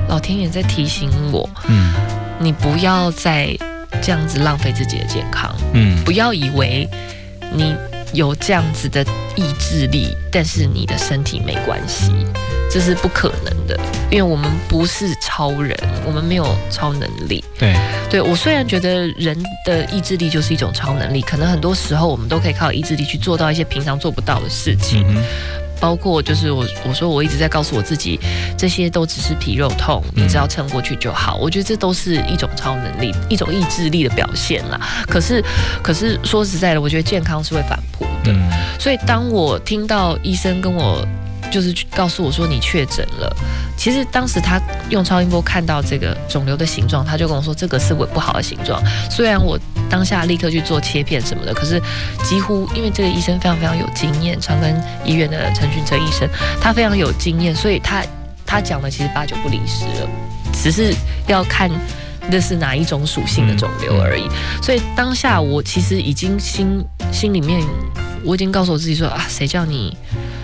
老天爷在提醒我，嗯你不要再这样子浪费自己的健康，嗯不要以为你有这样子的意志力，但是你的身体没关系，这是不可能的，因为我们不是超人，我们没有超能力。对，对我虽然觉得人的意志力就是一种超能力，可能很多时候我们都可以靠意志力去做到一些平常做不到的事情，包括就是我我说我一直在告诉我自己，这些都只是皮肉痛，你只要撑过去就好。我觉得这都是一种超能力，一种意志力的表现啦。可是可是说实在的，我觉得健康是会反扑的。嗯所以当我听到医生跟我就是告诉我说你确诊了，其实当时他用超音波看到这个肿瘤的形状，他就跟我说这个是不好的形状。虽然我当下立刻去做切片什么的，可是几乎因为这个医生非常非常有经验，长庚医院的陈训哲医生，他非常有经验，所以他他讲的其实八九不离十了，只是要看。那是哪一种属性的肿瘤而已，所以当下我其实已经心心里面，我已经告诉我自己说啊，谁叫你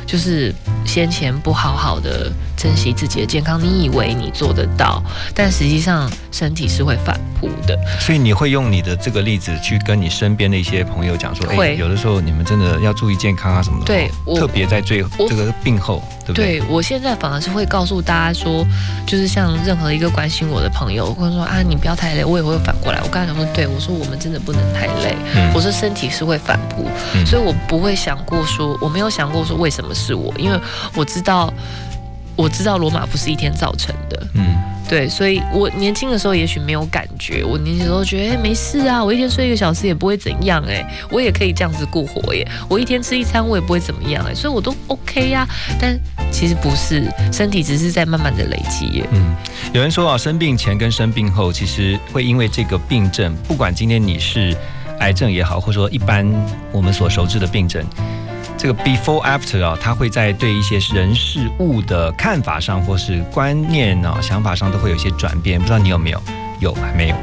就是先前不好好的珍惜自己的健康，你以为你做得到，但实际上身体是会反扑的。所以你会用你的这个例子去跟你身边的一些朋友讲说，哎，会有的时候你们真的要注意健康啊什么的。对特别在最我这个病后，对不对？对我现在反而是会告诉大家说，就是像任何一个关心我的朋友，或者说啊你不要太累，我也会反过来。我刚才讲说，对我说我们真的不能太累，嗯我说身体是会反扑，嗯所以我不会想过说，我没有想过说为什么是我，因为我知道我知道罗马不是一天造成的，嗯对，所以我年轻的时候也许没有感觉，我年轻的时候觉得哎、没事啊，我一天睡一个小时也不会怎样哎、我也可以这样子过活耶，我一天吃一餐我也不会怎么样哎、所以我都 OK 呀、但其实不是，身体只是在慢慢的累积耶。嗯，有人说啊，生病前跟生病后，其实会因为这个病症，不管今天你是癌症也好，或者说一般我们所熟知的病症，这个 before after 啊，它会在对一些人事物的看法上，或是观念啊、想法上，都会有一些转变。不知道你有没有？有还没有？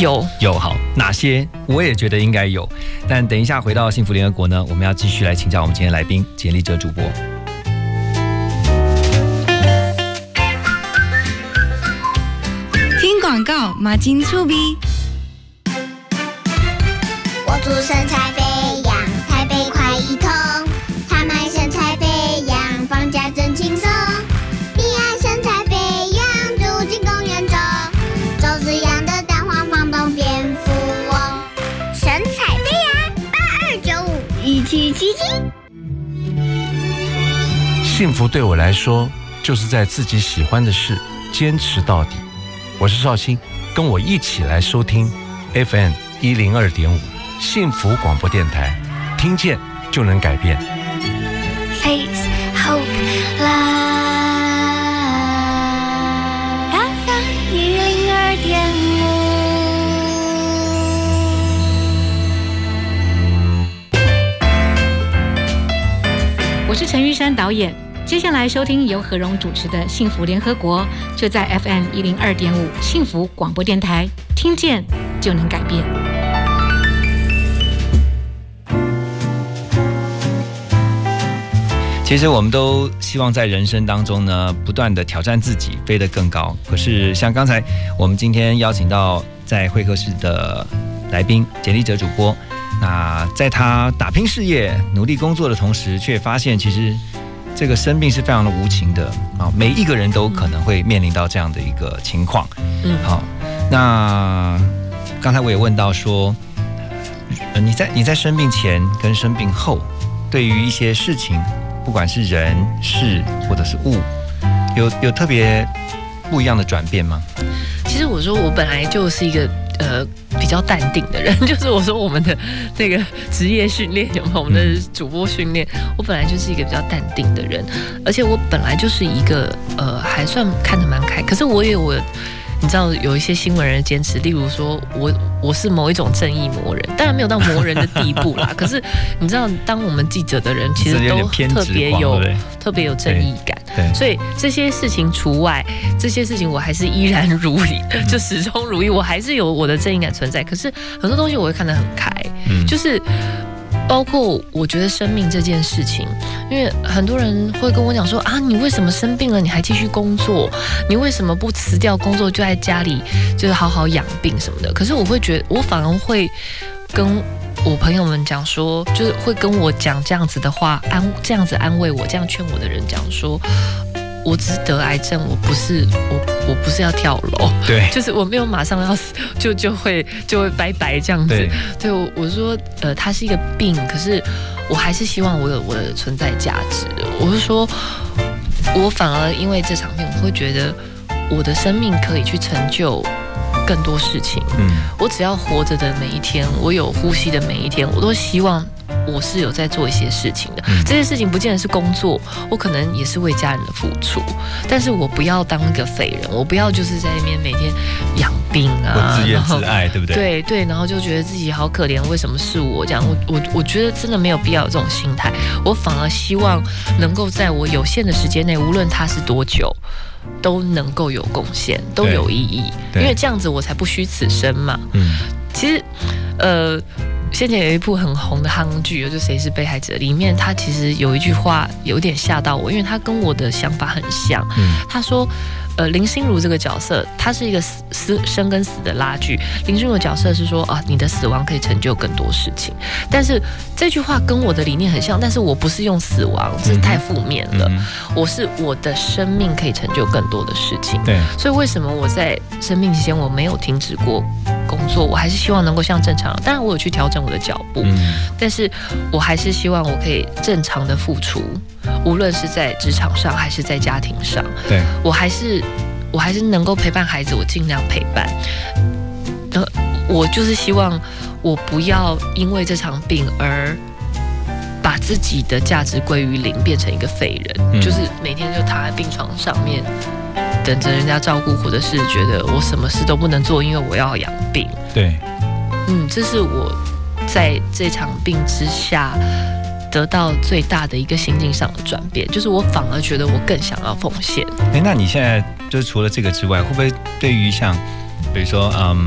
有有好，哪些我也觉得应该有。但等一下回到幸福联合国呢，我们要继续来请教我们今天来宾简历哲主播。听广告，马金粗逼。我祝身材飞放假真轻松。你爱身材飞扬，住进公园中，周子阳的蛋黄房东蝙蝠翁。神采飞扬，八二九五一七七七。幸福对我来说，就是在自己喜欢的事坚持到底。我是绍兴，跟我一起来收听 FM 一零二点五幸福广播电台，听见就能改变。陈玉山导演。接下来收听由何荣主持的《幸福联合国》，就在 FM 一零二点五幸福广播电台，听见就能改变。其实我们都希望在人生当中呢，不断的挑战自己，飞得更高。可是像刚才我们今天邀请到在会客室的来宾简历哲主播，那在他打拼事业、努力工作的同时，却发现其实这个生病是非常的无情的啊，每一个人都可能会面临到这样的一个情况。嗯，好，那刚才我也问到说，呃，你在你在生病前跟生病后，对于一些事情，不管是人事或者是物，有有特别不一样的转变吗？其实我说我本来就是一个呃比较淡定的人，[LAUGHS] 就是我说我们的那个职业训练有没有我们的主播训练，我本来就是一个比较淡定的人，而且我本来就是一个呃还算看得蛮开，可是我也有我。你知道有一些新闻人的坚持，例如说我我是某一种正义魔人，当然没有到魔人的地步啦。[LAUGHS] 可是你知道，当我们记者的人其实都特别有特别有正义感，对，所以这些事情除外，这些事情我还是依然如一，[LAUGHS] 就始终如一，我还是有我的正义感存在。可是很多东西我会看得很开，嗯，就是。包括我觉得生命这件事情，因为很多人会跟我讲说啊，你为什么生病了你还继续工作？你为什么不辞掉工作就在家里就是好好养病什么的？可是我会觉得，我反而会跟我朋友们讲说，就是会跟我讲这样子的话，安这样子安慰我，这样劝我的人讲说。我只是得癌症，我不是我我不是要跳楼，[LAUGHS] 对，[LAUGHS] 就是我没有马上要死，就就会就会拜拜这样子。对，对我我说呃，它是一个病，可是我还是希望我有我的存在价值。我是说，我反而因为这场病，我会觉得我的生命可以去成就更多事情。嗯，我只要活着的每一天，我有呼吸的每一天，我都希望。我是有在做一些事情的，这些事情不见得是工作，我可能也是为家人的付出，但是我不要当一个废人，我不要就是在那边每天养病啊，自怨自艾，对不对？对对，然后就觉得自己好可怜，为什么是我这样？我我我觉得真的没有必要有这种心态，我反而希望能够在我有限的时间内，无论它是多久，都能够有贡献，都有意义，因为这样子我才不虚此生嘛。嗯，其实，呃。先前有一部很红的韩剧，就《谁是被害者》里面，他其实有一句话有点吓到我，因为他跟我的想法很像。嗯他说：“呃，林心如这个角色，她是一个死死生跟死的拉锯。林心如的角色是说啊，你的死亡可以成就更多事情。但是这句话跟我的理念很像，但是我不是用死亡，这太负面了。我是我的生命可以成就更多的事情。对，所以为什么我在生命期间我没有停止过？”工作，我还是希望能够像正常。当然，我有去调整我的脚步，但是我还是希望我可以正常的付出，无论是在职场上还是在家庭上。对我还是我还是能够陪伴孩子，我尽量陪伴。呃，我就是希望我不要因为这场病而把自己的价值归于零，变成一个废人，就是每天就躺在病床上面。等着人家照顾，或者是觉得我什么事都不能做，因为我要养病。对，嗯，这是我在这场病之下得到最大的一个心境上的转变，就是我反而觉得我更想要奉献。哎，那你现在就是除了这个之外，会不会对于像比如说嗯，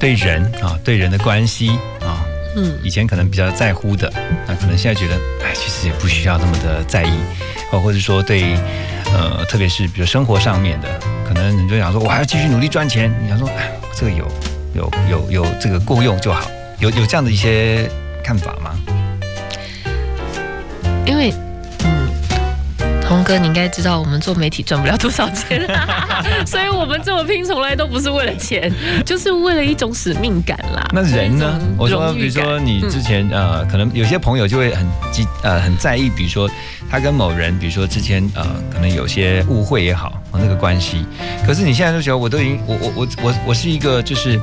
对人啊，对人的关系啊，嗯，以前可能比较在乎的，那可能现在觉得哎，其实也不需要那么的在意，哦或者说对。呃，特别是比如生活上面的，可能你就想说，我还要继续努力赚钱。你想说，哎，这个有有有有这个够用就好，有有这样的一些看法吗？龙哥，你应该知道，我们做媒体赚不了多少钱，[LAUGHS] 所以我们这么拼，从来都不是为了钱，就是为了一种使命感啦。那人呢？我说，比如说你之前呃，可能有些朋友就会很积呃很在意，比如说他跟某人，比如说之前呃，可能有些误会也好，那个关系。可是你现在就觉得，我都已经，我我我我我是一个，就是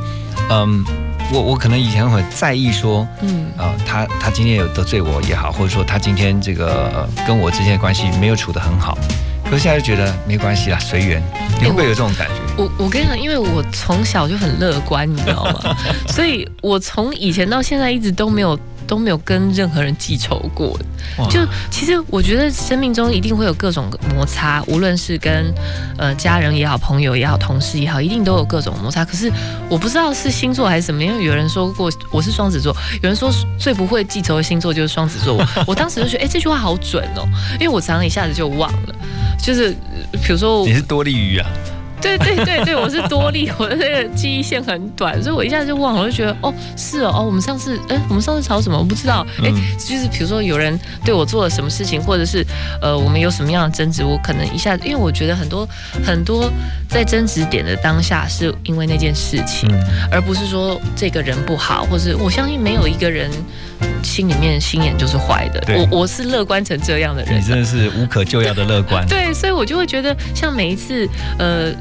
嗯。我我可能以前很在意说，嗯啊，他他今天有得罪我也好，或者说他今天这个跟我之间的关系没有处得很好，可是现在就觉得没关系啦，随缘。你会不会有这种感觉？我我跟你讲，因为我从小就很乐观，你知道吗？[LAUGHS] 所以我从以前到现在一直都没有。都没有跟任何人记仇过，就其实我觉得生命中一定会有各种摩擦，无论是跟呃家人也好、朋友也好、同事也好，一定都有各种摩擦。可是我不知道是星座还是什么，因为有人说过我是双子座，有人说最不会记仇的星座就是双子座。[LAUGHS] 我当时就觉得，哎，这句话好准哦，因为我常常一下子就忘了，就是比如说你是多利鱼啊。对对对对，我是多利，我的那个记忆线很短，所以我一下子就忘了，我就觉得哦，是哦，哦，我们上次，哎，我们上次吵什么？我不知道，哎，就是比如说有人对我做了什么事情，或者是呃，我们有什么样的争执，我可能一下子，因为我觉得很多很多在争执点的当下，是因为那件事情，而不是说这个人不好，或是我相信没有一个人心里面心眼就是坏的，我我是乐观成这样的人，你真的是无可救药的乐观，对，所以我就会觉得像每一次，呃。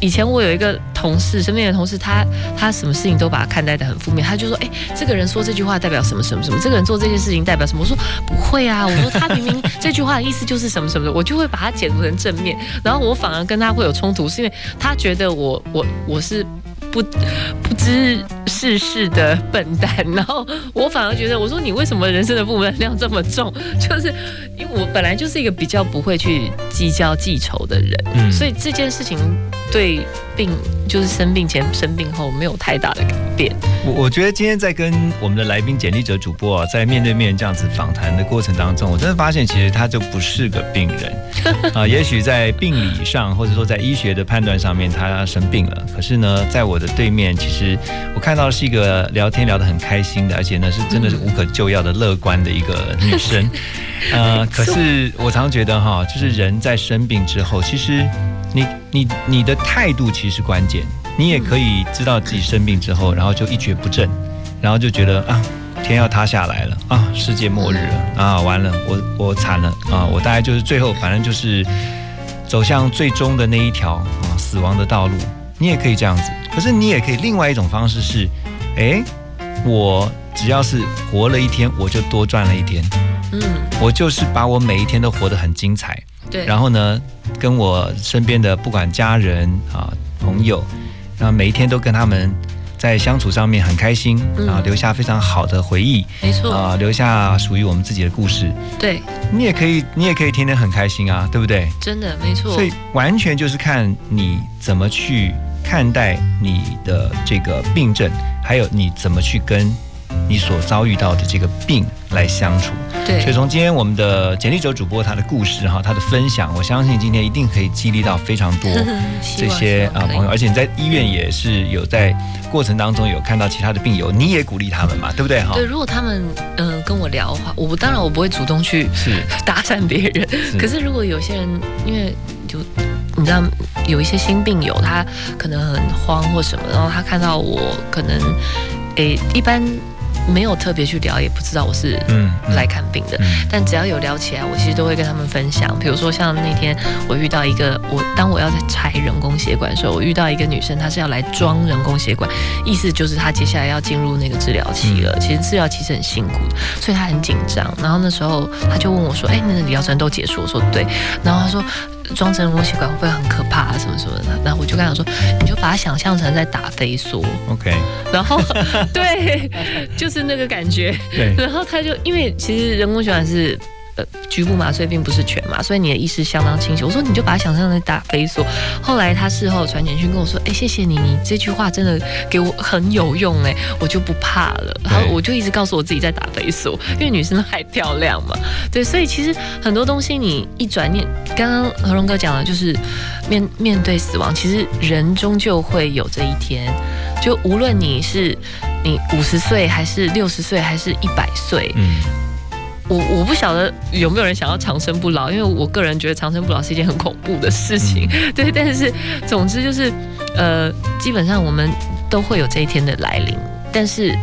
以前我有一个同事，身边的同事，他他什么事情都把它看待的很负面，他就说，哎、这个人说这句话代表什么什么什么，这个人做这件事情代表什么？我说不会啊，我说他明明这句话的意思就是什么什么的，我就会把它解读成正面，然后我反而跟他会有冲突，是因为他觉得我我我是。不不知世事的笨蛋，然后我反而觉得，我说你为什么人生的负能量这么重？就是因为我本来就是一个比较不会去计较记仇的人，嗯所以这件事情对病就是生病前、生病后没有太大的改变。我我觉得今天在跟我们的来宾简历者主播啊，在面对面这样子访谈的过程当中，我真的发现其实他就不是个病人 [LAUGHS] 啊。也许在病理上，或者说在医学的判断上面，他生病了。可是呢，在我的对面，其实我看到是一个聊天聊得很开心的，而且呢是真的是无可救药的乐观的一个女生。[LAUGHS] 呃，可是我常觉得哈，就是人在生病之后，其实你你你的态度其实是关键。你也可以知道自己生病之后，然后就一蹶不振，然后就觉得啊，天要塌下来了啊，世界末日了啊，完了，我我惨了啊，我大概就是最后反正就是走向最终的那一条啊死亡的道路。你也可以这样子，可是你也可以另外一种方式是，诶，我只要是活了一天，我就多赚了一天。嗯，我就是把我每一天都活得很精彩，对，然后呢，跟我身边的不管家人啊、朋友，然后每一天都跟他们在相处上面很开心，嗯啊，留下非常好的回忆，没错，啊，留下属于我们自己的故事。对，你也可以，你也可以天天很开心啊，对不对？真的没错所。以完全就是看你怎么去看待你的这个病症，还有你怎么去跟你所遭遇到的这个病来相处。对所以从今天我们的简历者主播他的故事哈，他的分享，我相信今天一定可以激励到非常多 [LAUGHS] 这些啊朋友，而且你在医院也是有在过程当中有看到其他的病友，你也鼓励他们嘛，对不对哈？对，如果他们嗯、呃跟我聊的话，我当然我不会主动去是 [LAUGHS] 搭讪别人。可是如果有些人，因为就你知道有一些新病友，他可能很慌或什么，然后他看到我可能诶一般没有特别去聊，也不知道我是嗯嗯来看病的。嗯但只要有聊起来，我其实都会跟他们分享。比如说像那天我遇到一个，我当我要在拆人工血管的时候，我遇到一个女生，她是要来装人工血管，意思就是她接下来要进入那个治疗期了。其实治疗期是很辛苦的，所以她很紧张。然后那时候她就问我说：“哎，那个疗程都结束？”我说：“对。”然后她说。装成人工血管会不会很可怕啊？什么什么的？然后我就跟他说，你就把它想象成在打飞梭，，OK，然后 [LAUGHS] 对，就是那个感觉。对然后他就因为其实人工血管是。呃，局部麻醉并不是全麻，所以你的意识相当清醒。我说你就把它想象成打飞梭。后来他事后传简讯跟我说：“哎、谢谢你，你这句话真的给我很有用哎，我就不怕了。”然后我就一直告诉我自己在打飞梭，因为女生都还漂亮嘛。对，所以其实很多东西你一转念，刚刚何荣哥讲的就是面面对死亡，其实人终究会有这一天。就无论你是你五十岁，还是六十岁，还是一百岁，嗯，我我不晓得有没有人想要长生不老，因为我个人觉得长生不老是一件很恐怖的事情。[LAUGHS] 对，但是总之就是，呃，基本上我们都会有这一天的来临，但是。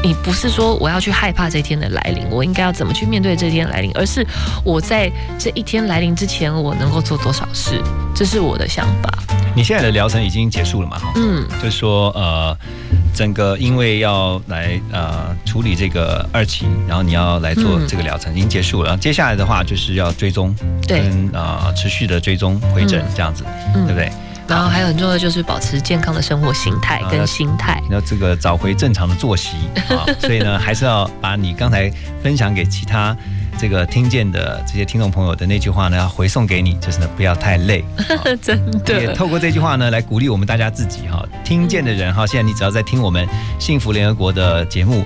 你不是说我要去害怕这一天的来临，我应该要怎么去面对这一天来临，而是我在这一天来临之前，我能够做多少事，这是我的想法。你现在的疗程已经结束了嘛？嗯，就是说呃，整个因为要来呃处理这个二期，然后你要来做嗯这个疗程、已经结束了，接下来的话就是要追踪，对跟呃持续的追踪回诊嗯这样子，嗯对不对？然后还有很重要的就是保持健康的生活形态跟心态。那这个找回正常的作息啊，[LAUGHS] 所以呢，还是要把你刚才分享给其他这个听见的这些听众朋友的那句话呢，要回送给你，就是呢不要太累。[LAUGHS] 真的，也透过这句话呢，来鼓励我们大家自己哈，听见的人哈，现在你只要在听我们幸福联合国的节目，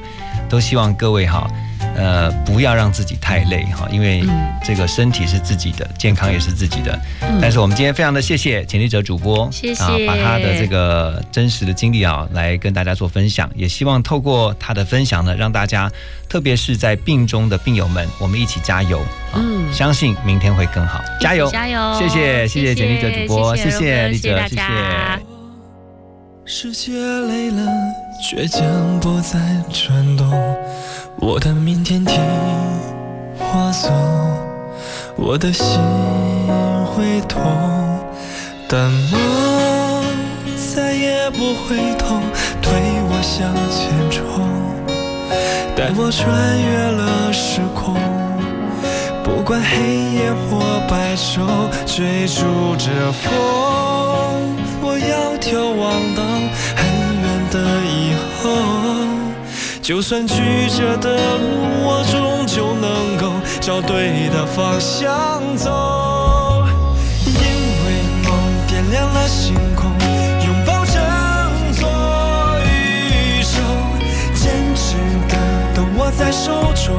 都希望各位哈。呃，不要让自己太累哈，因为这个身体是自己的，健康也是自己的。嗯但是我们今天非常的谢谢简历者主播，谢谢啊，把他的这个真实的经历啊，来跟大家做分享。也希望透过他的分享呢，让大家，特别是在病中的病友们，我们一起加油，啊嗯相信明天会更好，加油，加油！谢谢，谢谢简历者主播，谢谢丽者，谢谢。世界累了，倔强不再转动，我的明天听我走，我的心会痛，但梦再也不回头，推我向前冲，带我穿越了时空。不管黑夜或白昼，追逐着风，我要眺望到就算曲折的路，我终究能够找对的方向走。因为梦点亮了星空，拥抱整座宇宙，坚持的都握在手中，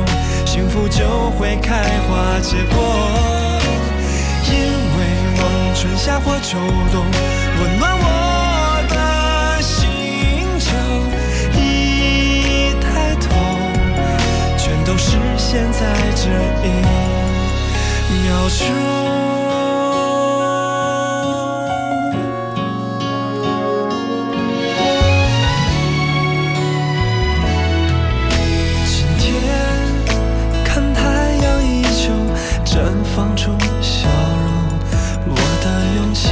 幸福就会开花结果。因为梦春夏或秋冬，温暖我都实现在这一秒钟。今天看太阳依旧绽放出笑容，我的勇气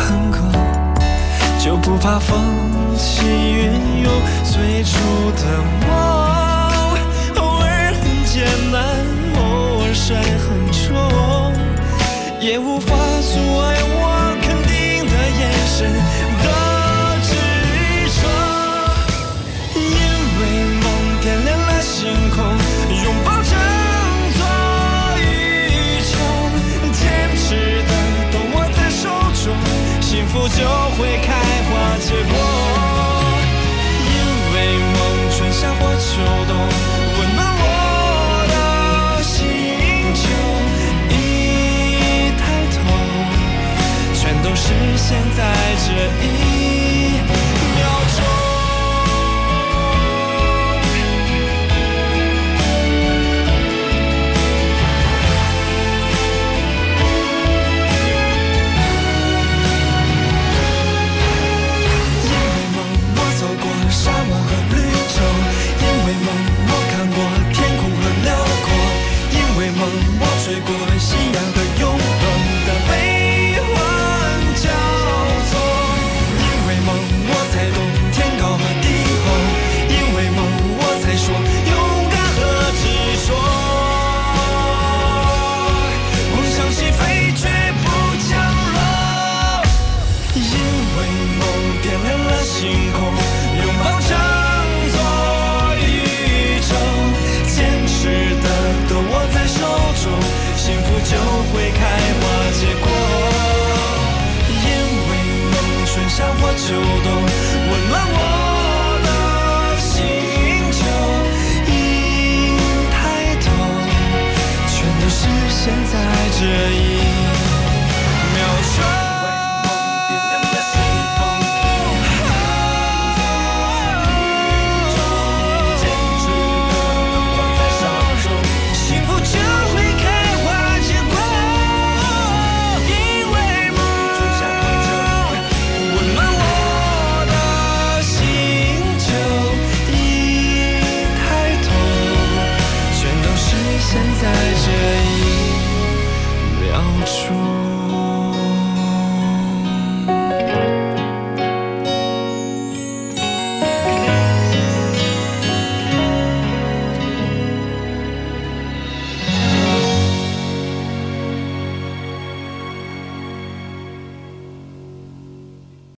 很够。就不怕风起云涌，最初的梦，现在这一